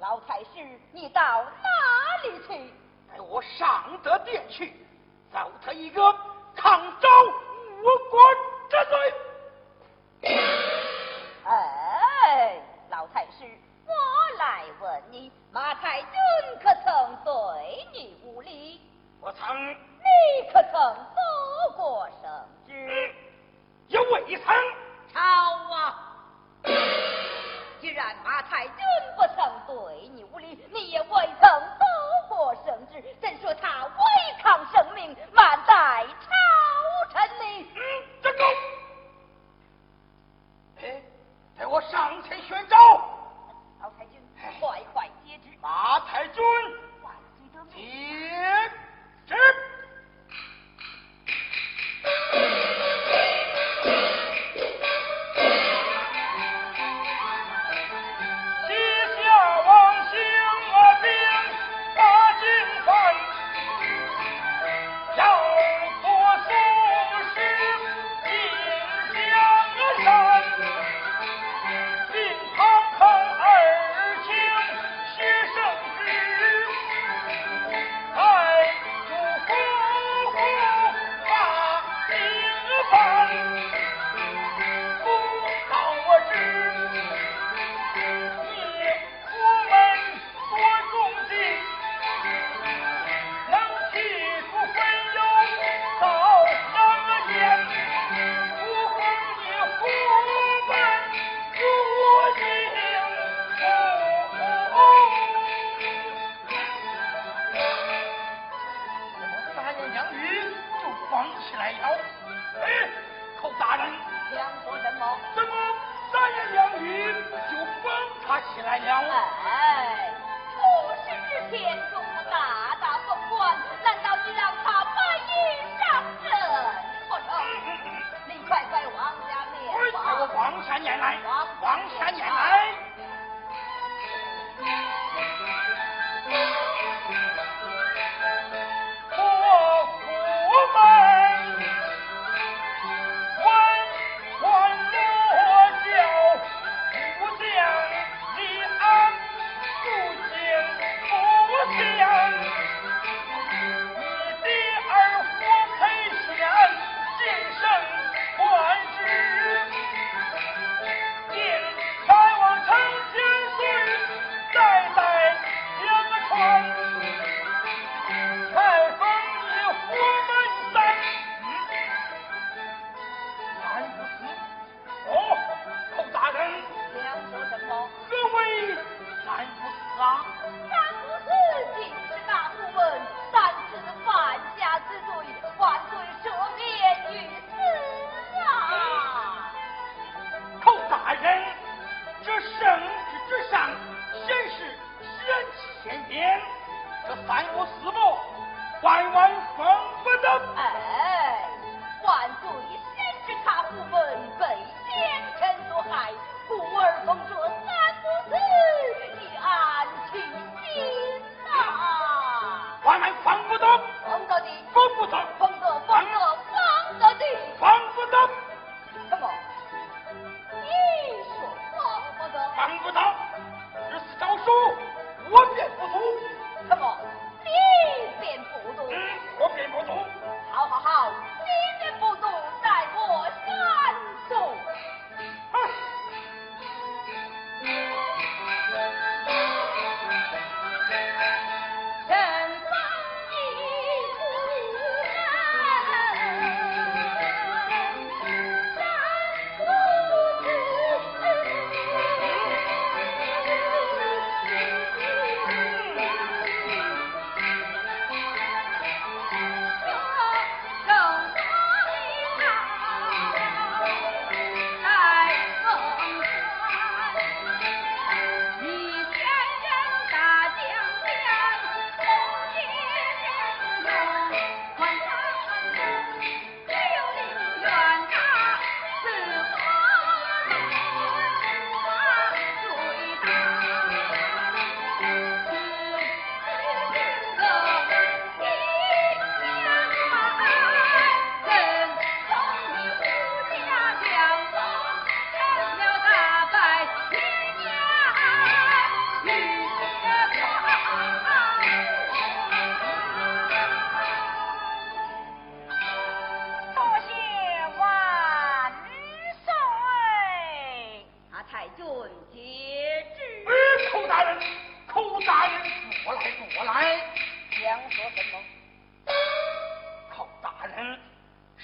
老太师，你到哪里去？带我上得殿去，造他一个抗招无国之罪。哎，老太师，我来问你，马太君可曾对你无礼？我曾。你可曾做过圣旨？也未曾。抄啊！既然马太君不曾对你无礼，你也未曾做过圣旨，怎说他违抗圣命，满载朝臣呢？嗯，这个。哎，待我上前宣召。老太君，快快接旨。马太君，万岁得接旨。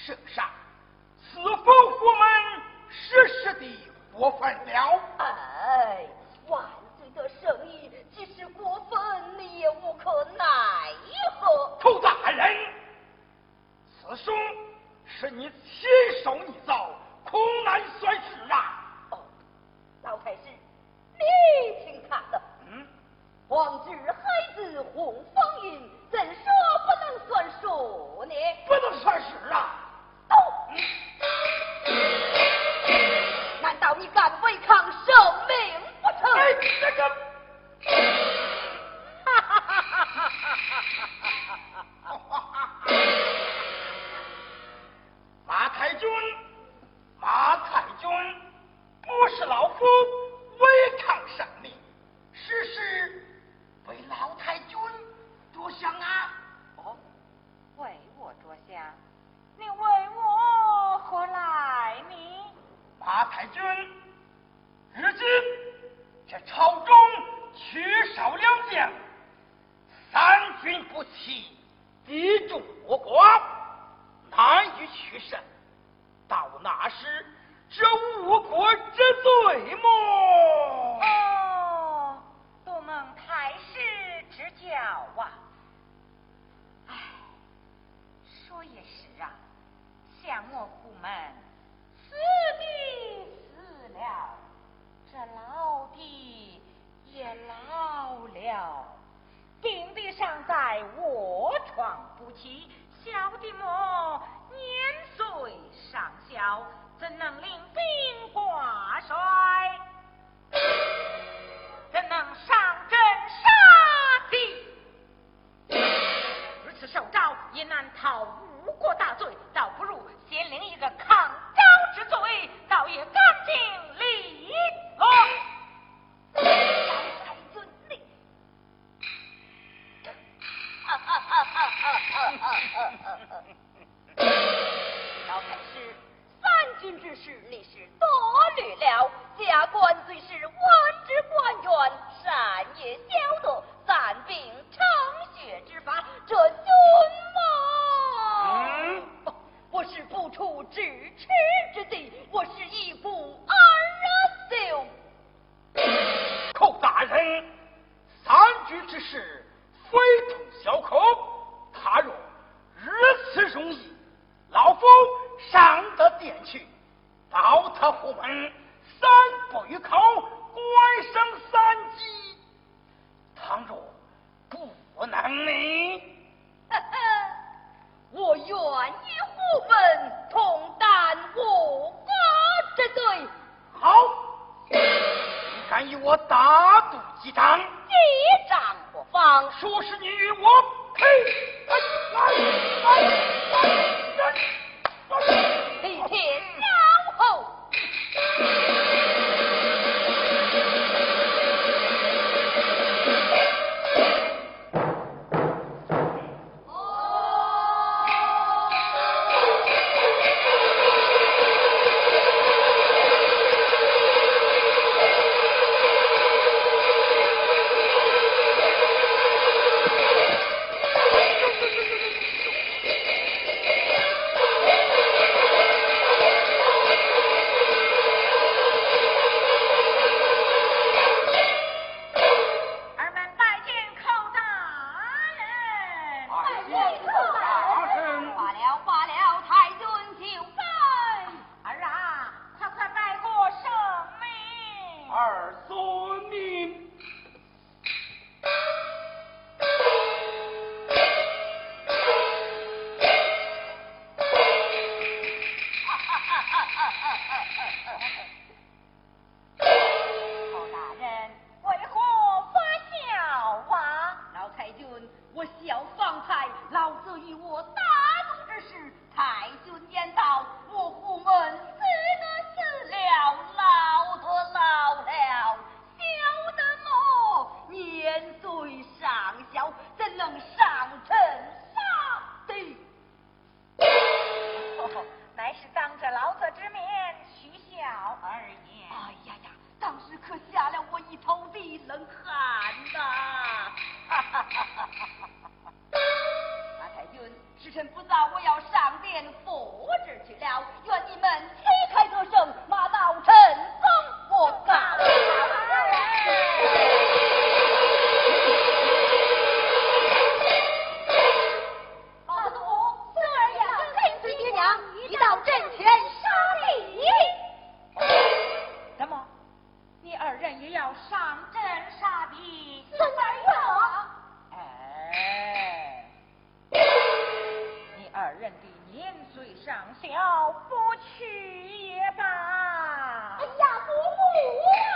圣上，是否我们实实的过分了？哎，万岁的圣意即使过分，你也无可奈何。寇大人，此书是你亲手拟造，恐难算事啊！哦，老太师，你听他的。嗯，皇侄孩子洪方云，怎说不能算数呢？不能算数啊！哦，难道你敢违抗圣命不成？哎，这个，哈哈哈哈哈哈！马太君，马太君，不是老夫马太君，如今这朝中缺少良将，三军不齐，敌众我寡，难以取胜。到那时，这误国之罪么？哦，多蒙太师指教啊！唉，说也是啊，相我苦闷，的死了，这老的也老了，病的尚在卧床不起，小的我年岁尚小，怎能领兵人的年岁尚小，不去也罢。哎呀，伯母。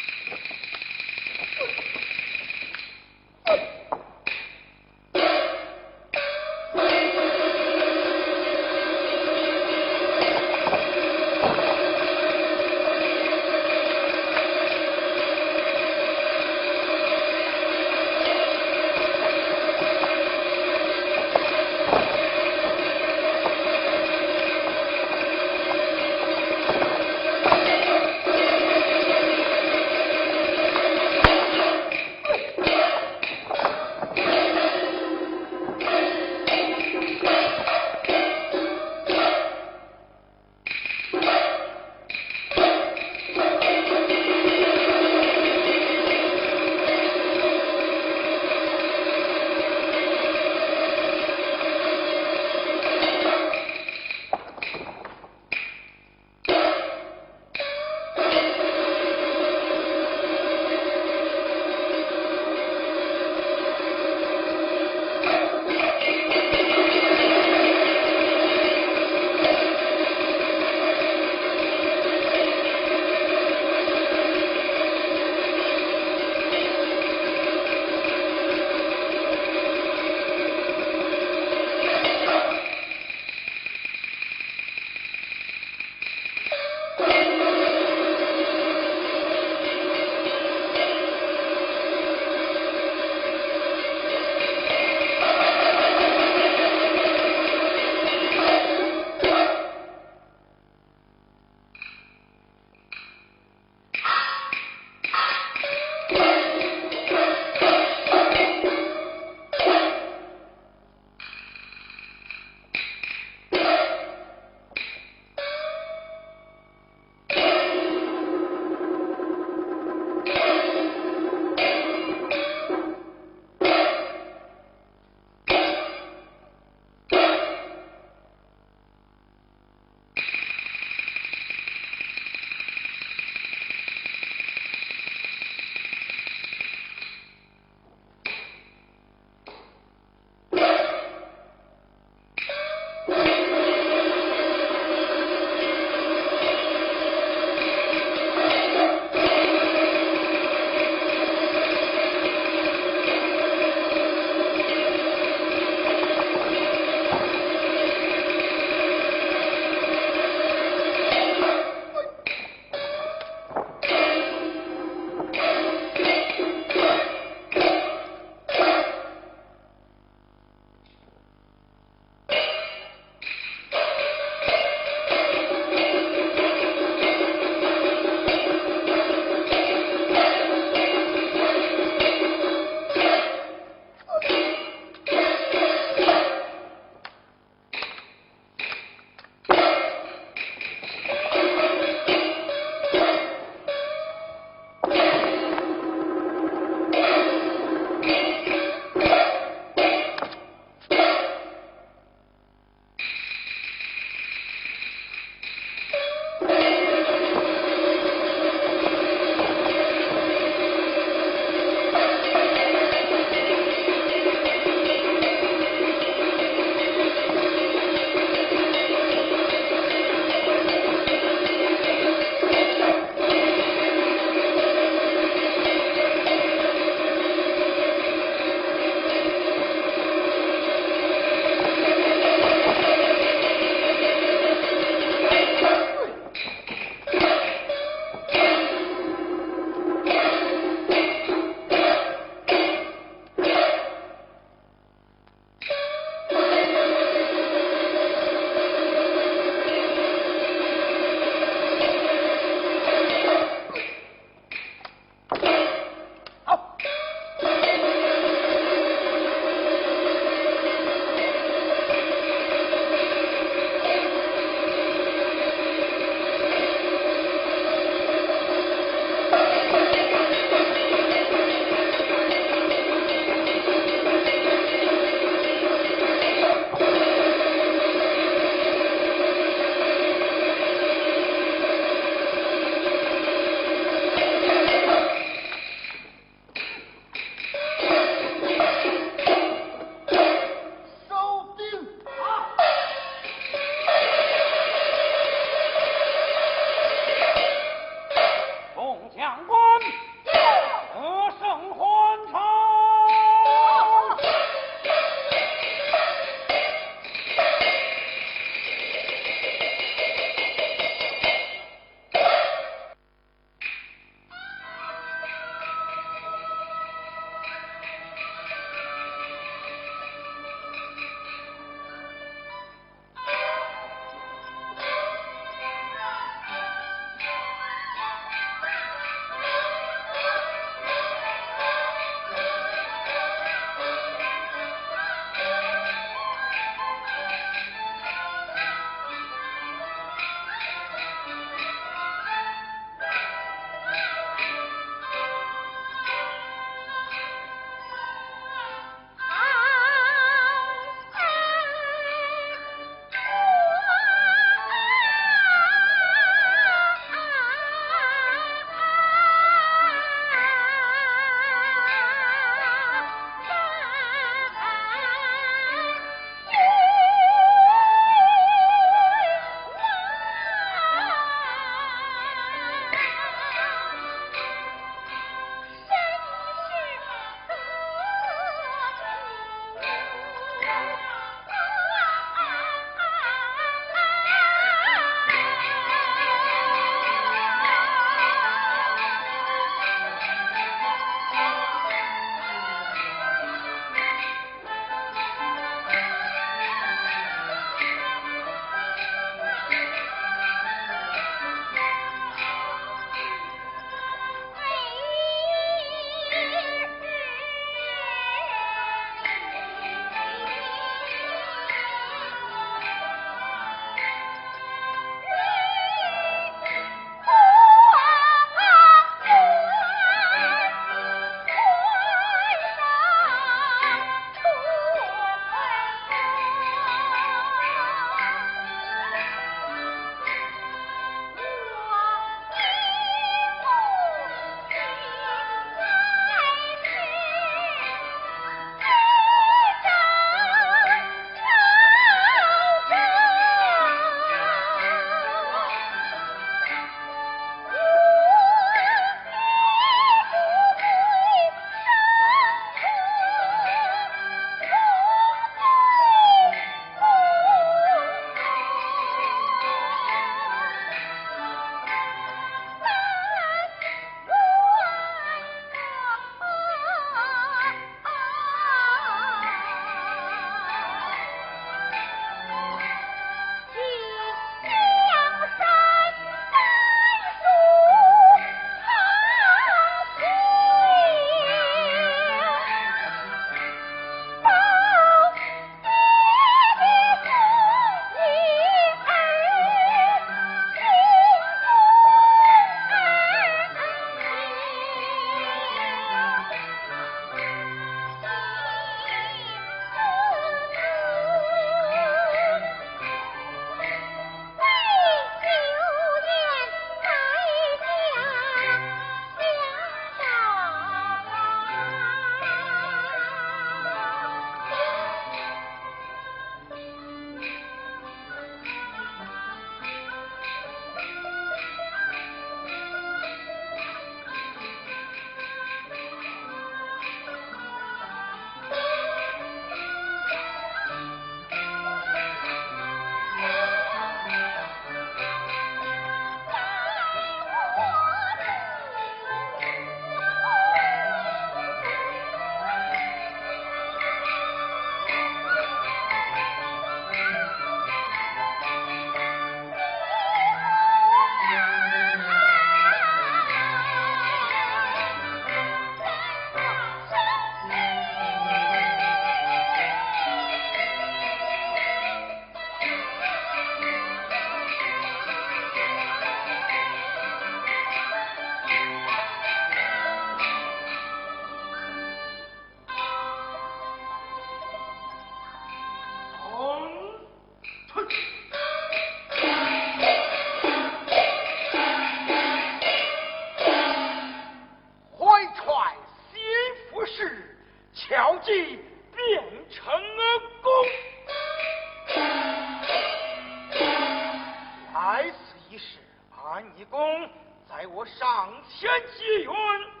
接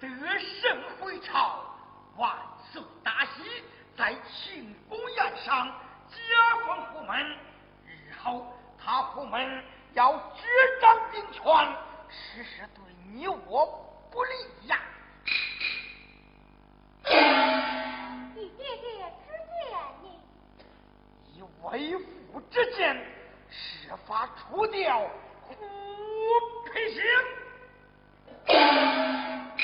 得胜回朝，万岁大喜，在庆功宴上加封虎门。日后他虎门要执掌兵权，实时对你我不利呀。你爹爹之见呢？以为父之见，设法除掉虎星。